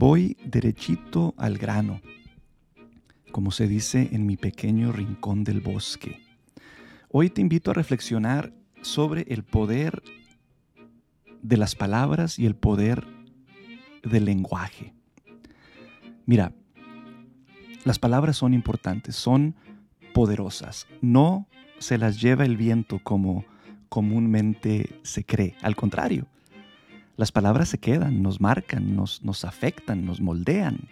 Voy derechito al grano, como se dice en mi pequeño rincón del bosque. Hoy te invito a reflexionar sobre el poder de las palabras y el poder del lenguaje. Mira, las palabras son importantes, son poderosas. No se las lleva el viento como comúnmente se cree. Al contrario, las palabras se quedan, nos marcan, nos, nos afectan, nos moldean.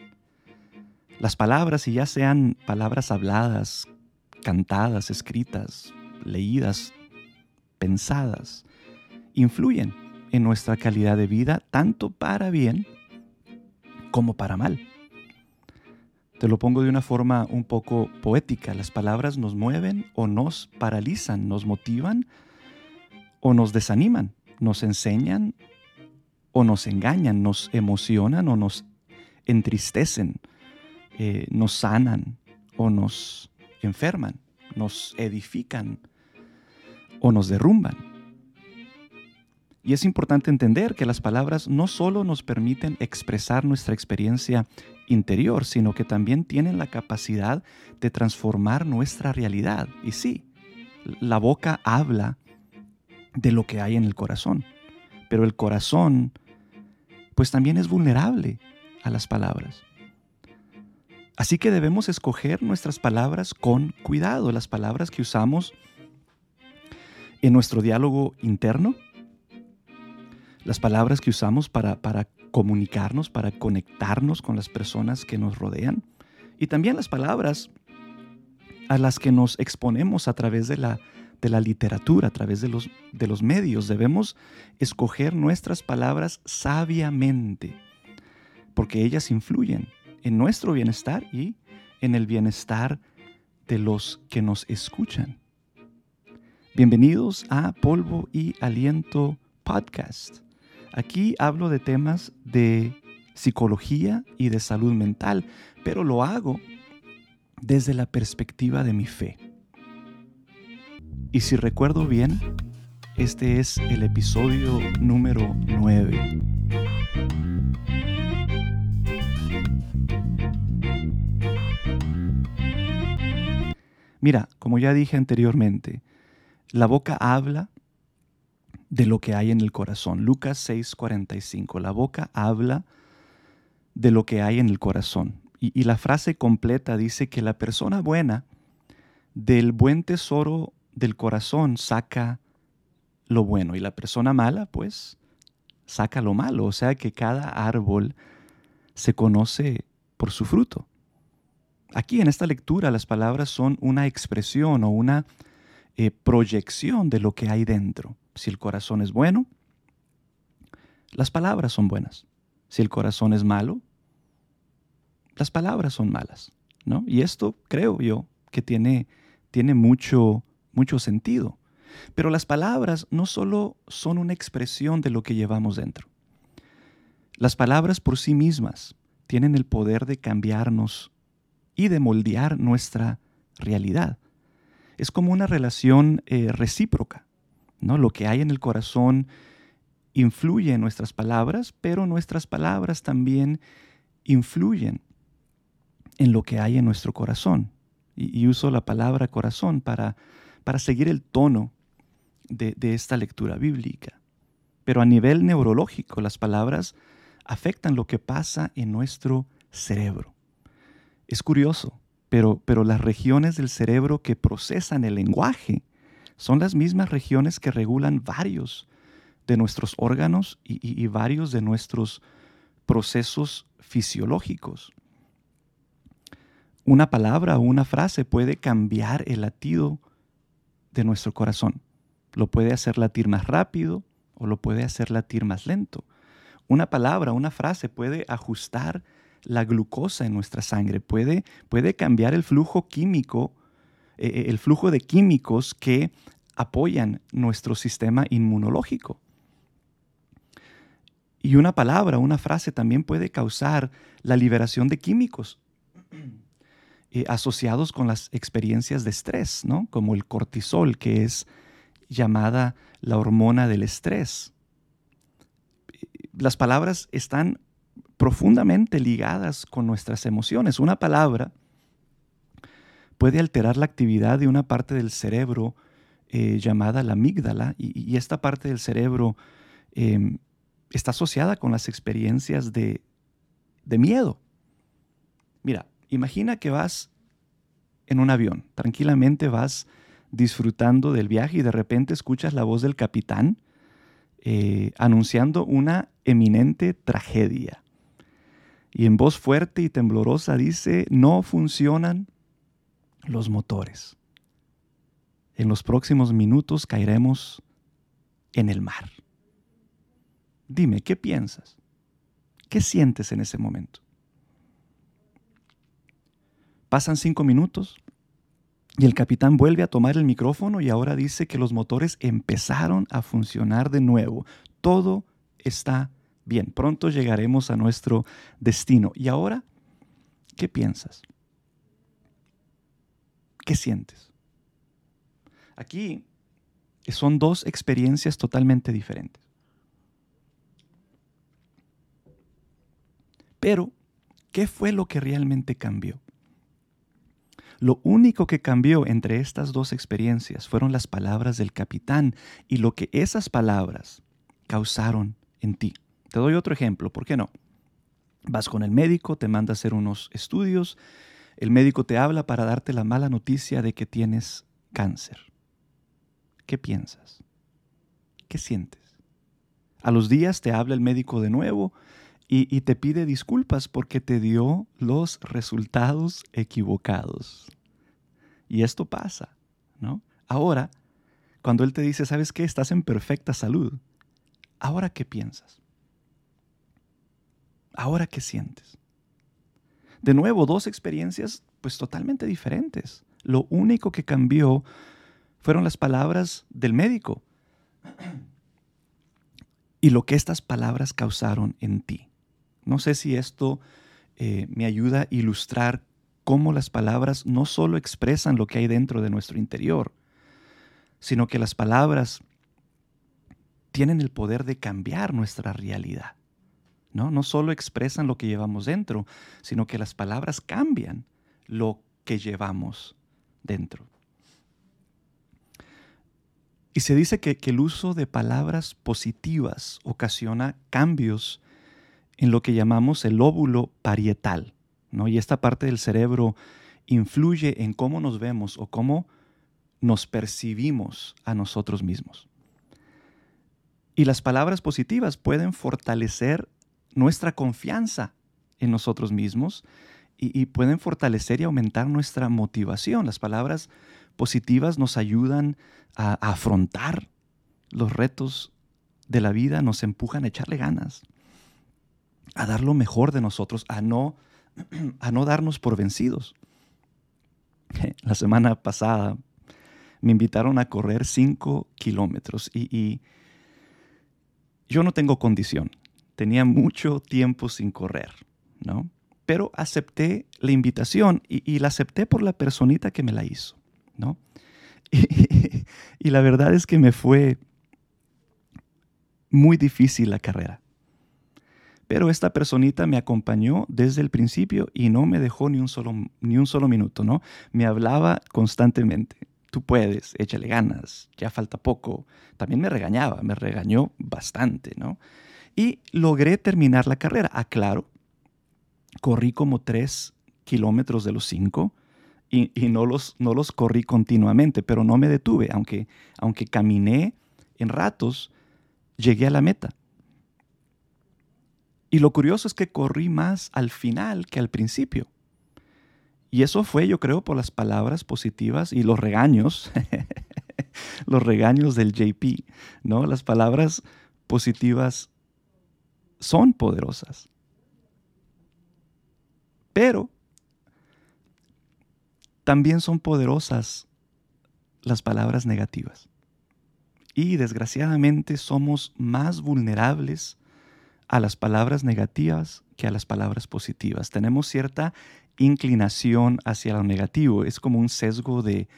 Las palabras, y ya sean palabras habladas, cantadas, escritas, leídas, pensadas, influyen en nuestra calidad de vida tanto para bien como para mal. Te lo pongo de una forma un poco poética. Las palabras nos mueven o nos paralizan, nos motivan o nos desaniman, nos enseñan o nos engañan, nos emocionan o nos entristecen, eh, nos sanan o nos enferman, nos edifican o nos derrumban. Y es importante entender que las palabras no solo nos permiten expresar nuestra experiencia interior, sino que también tienen la capacidad de transformar nuestra realidad. Y sí, la boca habla de lo que hay en el corazón, pero el corazón pues también es vulnerable a las palabras. Así que debemos escoger nuestras palabras con cuidado, las palabras que usamos en nuestro diálogo interno, las palabras que usamos para, para comunicarnos, para conectarnos con las personas que nos rodean y también las palabras a las que nos exponemos a través de la, de la literatura, a través de los, de los medios. Debemos escoger nuestras palabras sabiamente, porque ellas influyen en nuestro bienestar y en el bienestar de los que nos escuchan. Bienvenidos a Polvo y Aliento Podcast. Aquí hablo de temas de psicología y de salud mental, pero lo hago desde la perspectiva de mi fe. Y si recuerdo bien, este es el episodio número 9. Mira, como ya dije anteriormente, la boca habla de lo que hay en el corazón. Lucas 6:45. La boca habla de lo que hay en el corazón. Y, la frase completa dice que la persona buena del buen tesoro del corazón saca lo bueno y la persona mala pues saca lo malo. O sea que cada árbol se conoce por su fruto. Aquí en esta lectura las palabras son una expresión o una eh, proyección de lo que hay dentro. Si el corazón es bueno, las palabras son buenas. Si el corazón es malo, las palabras son malas. ¿no? Y esto creo yo que tiene, tiene mucho, mucho sentido. Pero las palabras no solo son una expresión de lo que llevamos dentro. Las palabras por sí mismas tienen el poder de cambiarnos y de moldear nuestra realidad es como una relación eh, recíproca. ¿no? Lo que hay en el corazón influye en nuestras palabras, pero nuestras palabras también influyen en lo que hay en nuestro corazón. Y, uso la palabra corazón para, para seguir el tono de, esta lectura bíblica. Pero a nivel neurológico, las palabras afectan lo que pasa en nuestro cerebro. Es curioso, pero, las regiones del cerebro que procesan el lenguaje son las mismas regiones que regulan varios de nuestros órganos y, varios de nuestros procesos fisiológicos. Una palabra o una frase puede cambiar el latido de nuestro corazón. Lo puede hacer latir más rápido o lo puede hacer latir más lento. Una palabra, una frase puede ajustar la glucosa en nuestra sangre, puede, puede cambiar el flujo químico, eh, eh, el flujo de químicos que apoyan nuestro sistema inmunológico. Y una palabra, una frase también puede causar la liberación de químicos eh, asociados con las experiencias de estrés, ¿no? como el cortisol, que es llamada la hormona del estrés. Las palabras están profundamente ligadas con nuestras emociones. Una palabra puede alterar la actividad de una parte del cerebro eh, llamada la amígdala y, esta parte del cerebro em, está asociada con las experiencias de, de miedo. Mira, imagina que vas en un avión, tranquilamente vas disfrutando del viaje y de repente escuchas la voz del capitán eh, anunciando una eminente tragedia. Y en voz fuerte y temblorosa dice, no funcionan los motores. En los próximos minutos caeremos en el mar. Dime, ¿qué piensas? ¿Qué sientes en ese momento? Pasan cinco minutos y el capitán vuelve a tomar el micrófono y ahora dice que los motores empezaron a funcionar de nuevo. Todo está bien. Pronto llegaremos a nuestro destino. ¿Y ahora qué piensas? ¿Qué sientes? Aquí son dos experiencias totalmente diferentes. Pero, ¿qué fue lo que realmente cambió? Lo único que cambió entre estas dos experiencias fueron las palabras del capitán y lo que esas palabras causaron en ti. Te doy otro ejemplo, ¿por qué no? Vas con el médico, te manda a hacer unos estudios, el médico te habla para darte la mala noticia de que tienes cáncer. ¿Qué piensas? ¿Qué sientes? A los días te habla el médico de nuevo y, te pide disculpas porque te dio los resultados equivocados. Y esto pasa, ¿no? Ahora, cuando Él te dice, ¿sabes qué? Estás en perfecta salud. ¿Ahora qué piensas? ¿Ahora qué sientes? De nuevo, dos experiencias pues totalmente diferentes. Lo único que cambió fueron las palabras del médico y lo que estas palabras causaron en ti. No sé si esto eh, me ayuda a ilustrar cómo las palabras no solo expresan lo que hay dentro de nuestro interior, sino que las palabras tienen el poder de cambiar nuestra realidad. ¿no? no solo expresan lo que llevamos dentro, sino que las palabras cambian lo que llevamos dentro. Y se dice que, que, el uso de palabras positivas ocasiona cambios en lo que llamamos el óvulo parietal. ¿no? Y esta parte del cerebro influye en cómo nos vemos o cómo nos percibimos a nosotros mismos. Y las palabras positivas pueden fortalecer nuestra confianza en nosotros mismos y, pueden fortalecer y aumentar nuestra motivación. Las palabras positivas nos ayudan a afrontar los retos de la vida, nos empujan a echarle ganas a dar lo mejor de nosotros, a no, a no darnos por vencidos. La semana pasada me invitaron a correr 5 kilómetros y, yo no tengo condición. Tenía mucho tiempo sin correr, ¿no? Pero acepté la invitación y, la acepté por la personita que me la hizo, ¿no? y la verdad es que me fue muy difícil la carrera. Pero esta personita me acompañó desde el principio y no me dejó ni un solo, ni un solo minuto, ¿no? Me hablaba constantemente. Tú puedes, échale ganas, ya falta poco. También me regañaba, me regañó bastante, ¿no? Y logré terminar la carrera. Aclaro, corrí como tres kilómetros de los cinco y, no, los, no los corrí continuamente, pero no me detuve. Aunque, aunque caminé en ratos, llegué a la meta. Y lo curioso es que corrí más al final que al principio. Y eso fue, yo creo, por las palabras positivas y los regaños, los regaños del JP, ¿no? Las palabras positivas son poderosas. Pero también son poderosas las palabras negativas. Y desgraciadamente somos más vulnerables a las palabras negativas que a las palabras positivas. Tenemos cierta inclinación hacia lo negativo, es como un sesgo de,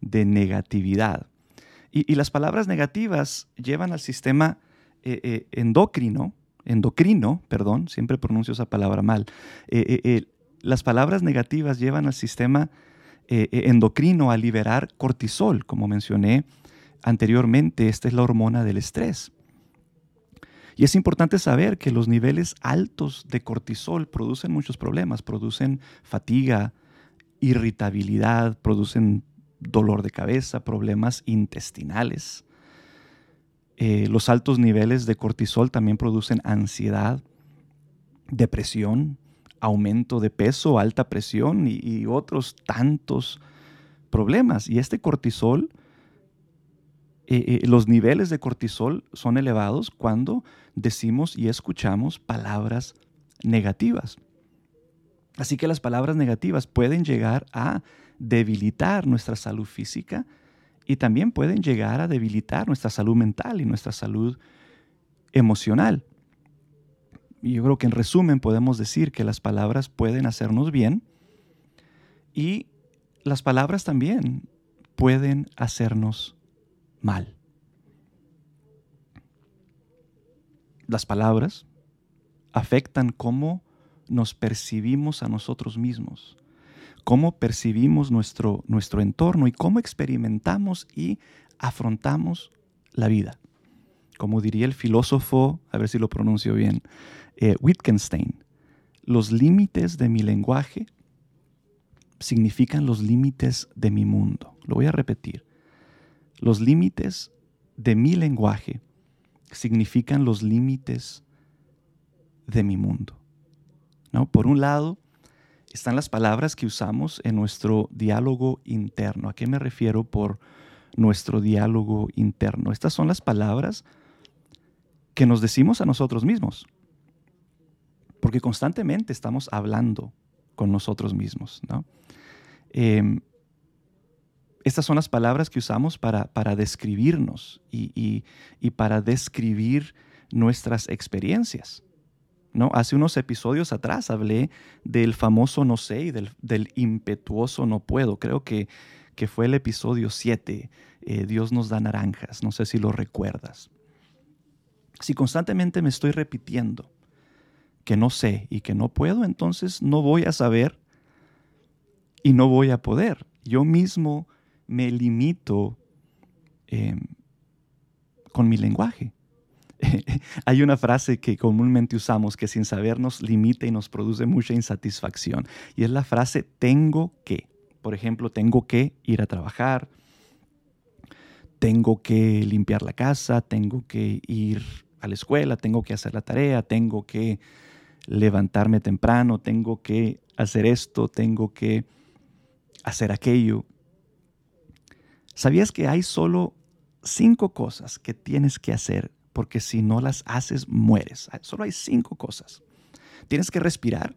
negatividad. Y, las palabras negativas llevan al sistema eh, eh, endocrino, endocrino, perdón, siempre pronuncio esa palabra mal. Eh, las palabras negativas llevan al sistema endocrino a liberar cortisol, como mencioné anteriormente, esta es la hormona del estrés. Y es importante saber que los niveles altos de cortisol producen muchos problemas, producen fatiga, irritabilidad, producen dolor de cabeza, problemas intestinales. Eh, los altos niveles de cortisol también producen ansiedad, depresión, aumento de peso, alta presión y otros tantos problemas. Y este cortisol eh, eh, los niveles de cortisol son elevados cuando decimos y escuchamos palabras negativas. Así que las palabras negativas pueden llegar a debilitar nuestra salud física y también pueden llegar a debilitar nuestra salud mental y nuestra salud emocional. Yo creo que en resumen podemos decir que las palabras pueden hacernos bien y las palabras también pueden hacernos mal. Las palabras afectan cómo nos percibimos a nosotros mismos, cómo percibimos nuestro, nuestro entorno y cómo experimentamos y afrontamos la vida. Como diría el filósofo, a ver si lo pronuncio bien, eh, Wittgenstein, los límites de mi lenguaje significan los límites de mi mundo. Lo voy a repetir. Los límites de mi lenguaje significan los límites de mi mundo. ¿No? Por un lado, están las palabras que usamos en nuestro diálogo interno. ¿A qué me refiero por nuestro diálogo interno? Estas son las palabras que nos decimos a nosotros mismos, porque constantemente estamos hablando con nosotros mismos. ¿no? Em, estas son las palabras que usamos para, describirnos y, para describir nuestras experiencias. ¿no? Hace unos episodios atrás hablé del famoso no sé y del, impetuoso no puedo. Creo que, que fue el episodio 7, eh, Dios nos da naranjas. No sé si lo recuerdas. Si constantemente me estoy repitiendo que no sé y que no puedo, entonces no voy a saber y no voy a poder. Yo mismo me limito em, con mi lenguaje. Hay una frase que comúnmente usamos que sin saber nos limita y nos produce mucha insatisfacción. Y es la frase tengo que. Por ejemplo, tengo que ir a trabajar, tengo que limpiar la casa, tengo que ir a la escuela, tengo que hacer la tarea, tengo que levantarme temprano, tengo que hacer esto, tengo que hacer aquello. ¿Sabías que hay solo cinco cosas que tienes que hacer? Porque si no las haces, mueres. Solo hay cinco cosas. Tienes que respirar,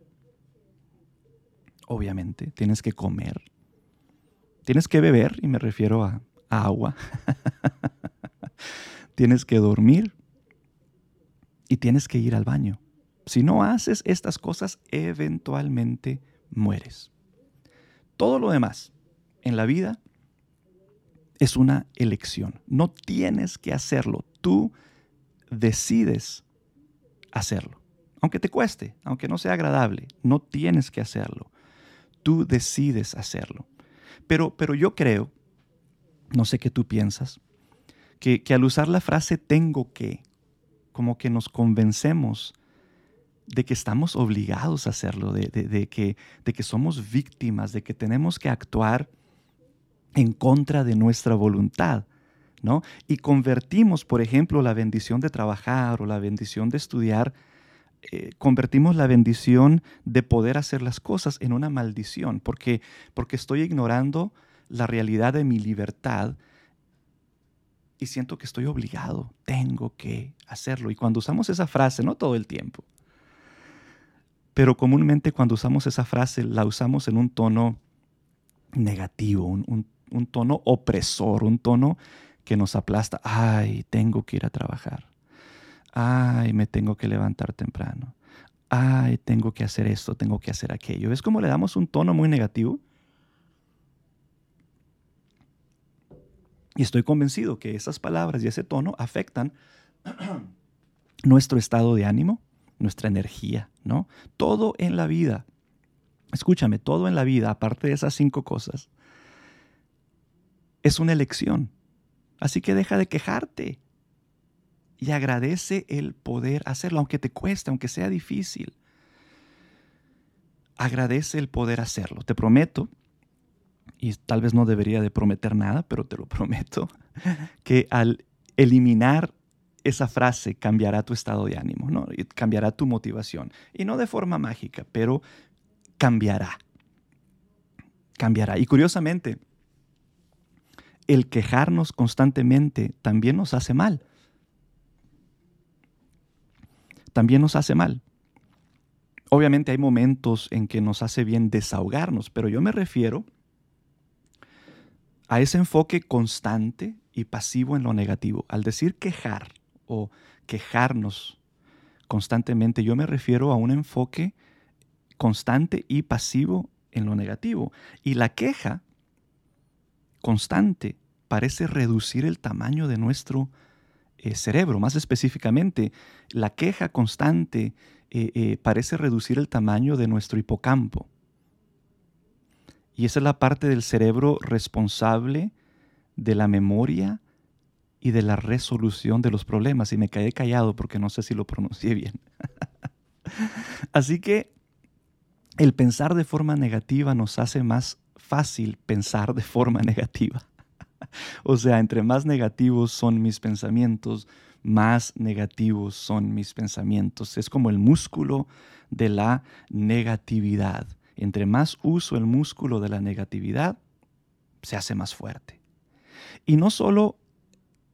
obviamente. Tienes que comer. Tienes que beber, y me refiero a, agua. tienes que dormir. Y tienes que ir al baño. Si no haces estas cosas, eventualmente mueres. Todo lo demás en la vida es una elección. No tienes que hacerlo. Tú decides hacerlo. Aunque te cueste, aunque no sea agradable, no tienes que hacerlo. Tú decides hacerlo. Pero, pero yo creo, no sé qué tú piensas, que, al usar la frase tengo que, como que nos convencemos de que estamos obligados a hacerlo, de, que, de que somos víctimas, de que tenemos que actuar en contra de nuestra voluntad. ¿no? Y convertimos, por ejemplo, la bendición de trabajar o la bendición de estudiar, eh, convertimos la bendición de poder hacer las cosas en una maldición, porque, porque estoy ignorando la realidad de mi libertad y siento que estoy obligado, tengo que hacerlo. Y cuando usamos esa frase, no todo el tiempo, pero comúnmente cuando usamos esa frase la usamos en un tono negativo, un, un tono opresor, un tono que nos aplasta. Ay, tengo que ir a trabajar. Ay, me tengo que levantar temprano. Ay, tengo que hacer esto, tengo que hacer aquello. ¿Ves cómo le damos un tono muy negativo? Y estoy convencido que esas palabras y ese tono afectan nuestro estado de ánimo, nuestra energía, ¿no? Todo en la vida, escúchame, todo en la vida, aparte de esas cinco cosas, es una elección. Así que deja de quejarte y agradece el poder hacerlo, aunque te cueste, aunque sea difícil. Agradece el poder hacerlo. Te prometo, y tal vez no debería de prometer nada, pero te lo prometo, que al eliminar esa frase cambiará tu estado de ánimo, ¿no? cambiará tu motivación. Y no de forma mágica, pero cambiará. Cambiará. Y curiosamente, el quejarnos constantemente también nos hace mal. También nos hace mal. Obviamente hay momentos en que nos hace bien desahogarnos, pero yo me refiero a ese enfoque constante y pasivo en lo negativo. Al decir quejar o quejarnos constantemente, yo me refiero a un enfoque constante y pasivo en lo negativo. Y la queja constante parece reducir el tamaño de nuestro eh, cerebro. Más específicamente, la queja constante eh, eh, parece reducir el tamaño de nuestro hipocampo. Y esa es la parte del cerebro responsable de la memoria y de la resolución de los problemas. Y me quedé callado porque no sé si lo pronuncié bien. Así que el pensar de forma negativa nos hace más fácil pensar de forma negativa. o sea, entre más negativos son mis pensamientos, más negativos son mis pensamientos. Es como el músculo de la negatividad. Entre más uso el músculo de la negatividad, se hace más fuerte. Y no solo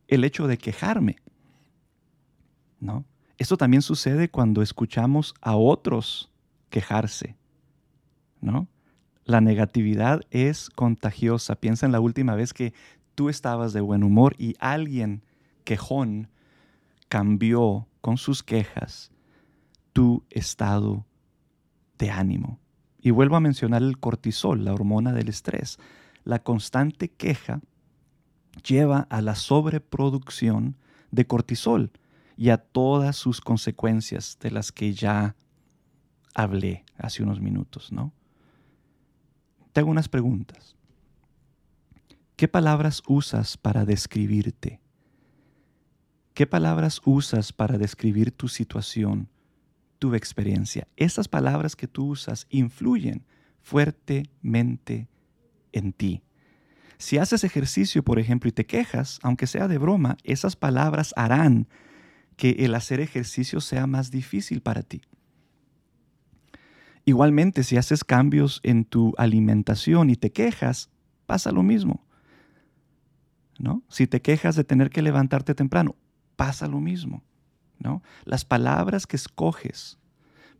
el hecho de quejarme, ¿no? Esto también sucede cuando escuchamos a otros quejarse, ¿no? La negatividad es contagiosa. Piensa en la última vez que tú estabas de buen humor y alguien quejón cambió con sus quejas tu estado de ánimo. Y vuelvo a mencionar el cortisol, la hormona del estrés. La constante queja lleva a la sobreproducción de cortisol y a todas sus consecuencias de las que ya hablé hace unos minutos, ¿no? Te hago unas preguntas. ¿Qué palabras usas para describirte? ¿Qué palabras usas para describir tu situación, tu experiencia? Esas palabras que tú usas influyen fuertemente en ti. Si haces ejercicio, por ejemplo, y te quejas, aunque sea de broma, esas palabras harán que el hacer ejercicio sea más difícil para ti. Igualmente, si haces cambios en tu alimentación y te quejas, pasa lo mismo. ¿No? Si te quejas de tener que levantarte temprano, pasa lo mismo. ¿no? Las palabras que escoges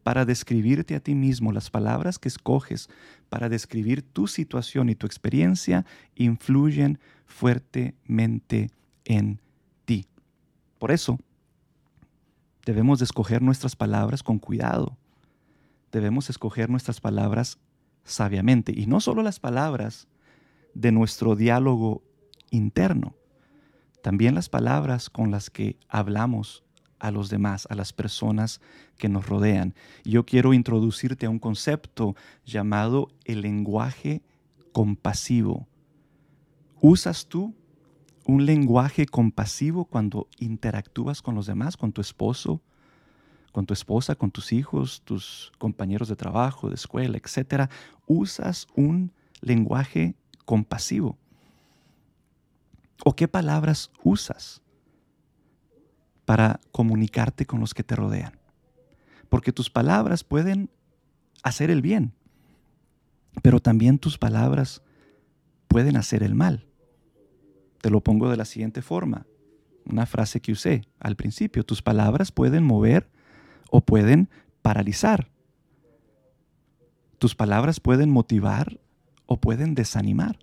para describirte a ti mismo, las palabras que escoges para describir tu situación y tu experiencia influyen fuertemente en ti. Por eso, debemos de escoger nuestras palabras con cuidado. Debemos escoger nuestras palabras sabiamente. Y no solo las palabras de nuestro diálogo interno, también las palabras con las que hablamos a los demás, a las personas que nos rodean. Yo quiero introducirte a un concepto llamado el lenguaje compasivo. ¿Usas tú un lenguaje compasivo cuando interactúas con los demás, con tu esposo, con tu esposa, con tus hijos, tus compañeros de trabajo, de escuela, etcétera? ¿Usas un lenguaje compasivo? ¿O qué palabras usas? para comunicarte con los que te rodean. Porque tus palabras pueden hacer el bien, pero también tus palabras pueden hacer el mal. Te lo pongo de la siguiente forma, una frase que usé al principio, tus palabras pueden mover o pueden paralizar. Tus palabras pueden motivar o pueden desanimar.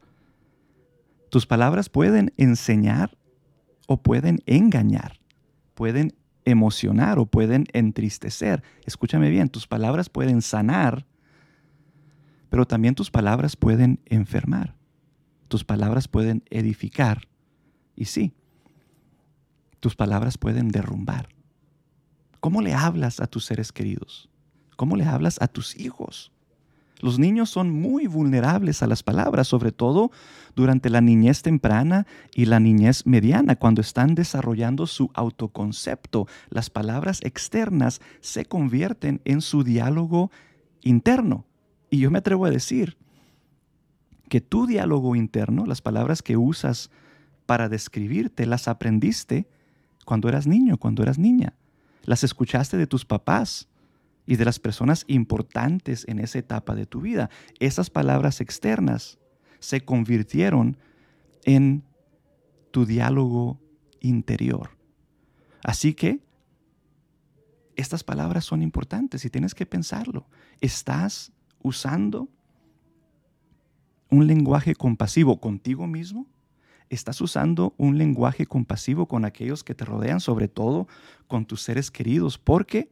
Tus palabras pueden enseñar o pueden engañar pueden emocionar o pueden entristecer. Escúchame bien, tus palabras pueden sanar, pero también tus palabras pueden enfermar. Tus palabras pueden edificar. Y sí, tus palabras pueden derrumbar. ¿Cómo le hablas a tus seres queridos? ¿Cómo le hablas a tus hijos? Los niños son muy vulnerables a las palabras, sobre todo durante la niñez temprana y la niñez mediana, cuando están desarrollando su autoconcepto. Las palabras externas se convierten en su diálogo interno. Y yo me atrevo a decir que tu diálogo interno, las palabras que usas para describirte, las aprendiste cuando eras niño, cuando eras niña. Las escuchaste de tus papás y de las personas importantes en esa etapa de tu vida. Esas palabras externas se convirtieron en tu diálogo interior. Así que estas palabras son importantes y tienes que pensarlo. ¿Estás usando un lenguaje compasivo contigo mismo? ¿Estás usando un lenguaje compasivo con aquellos que te rodean, sobre todo con tus seres queridos? Porque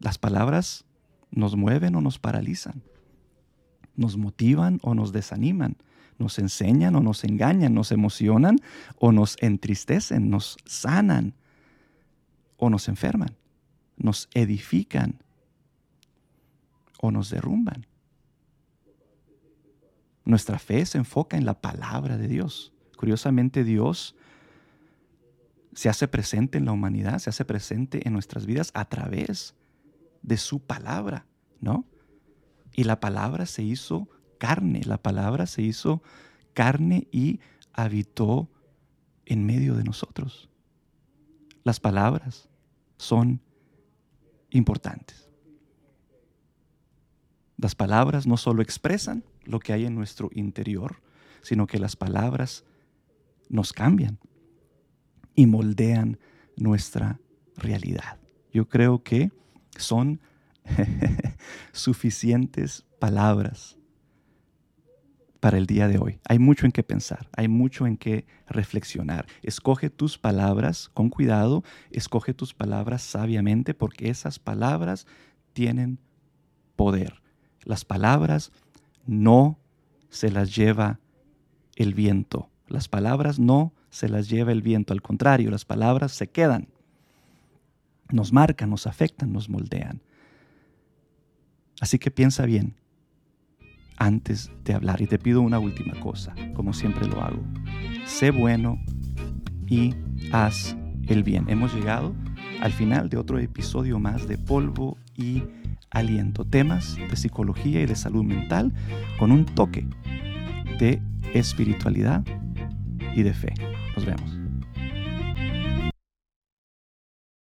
las palabras nos mueven o nos paralizan, nos motivan o nos desaniman, nos enseñan o nos engañan, nos emocionan o nos entristecen, nos sanan o nos enferman, nos edifican o nos derrumban. Nuestra fe se enfoca en la palabra de Dios. Curiosamente Dios se hace presente en la humanidad, se hace presente en nuestras vidas a través de su palabra, ¿no? Y la palabra se hizo carne, la palabra se hizo carne y habitó en medio de nosotros. Las palabras son importantes. Las palabras no solo expresan lo que hay en nuestro interior, sino que las palabras nos cambian y moldean nuestra realidad. Yo creo que son suficientes palabras para el día de hoy. Hay mucho en qué pensar, hay mucho en qué reflexionar. Escoge tus palabras con cuidado, escoge tus palabras sabiamente porque esas palabras tienen poder. Las palabras no se las lleva el viento. Las palabras no se las lleva el viento, al contrario, las palabras se quedan nos marcan, nos afectan, nos moldean. Así que piensa bien antes de hablar. Y te pido una última cosa, como siempre lo hago. Sé bueno y haz el bien. Hemos llegado al final de otro episodio más de Polvo y Aliento. Temas de psicología y de salud mental con un toque de espiritualidad y de fe. Nos vemos.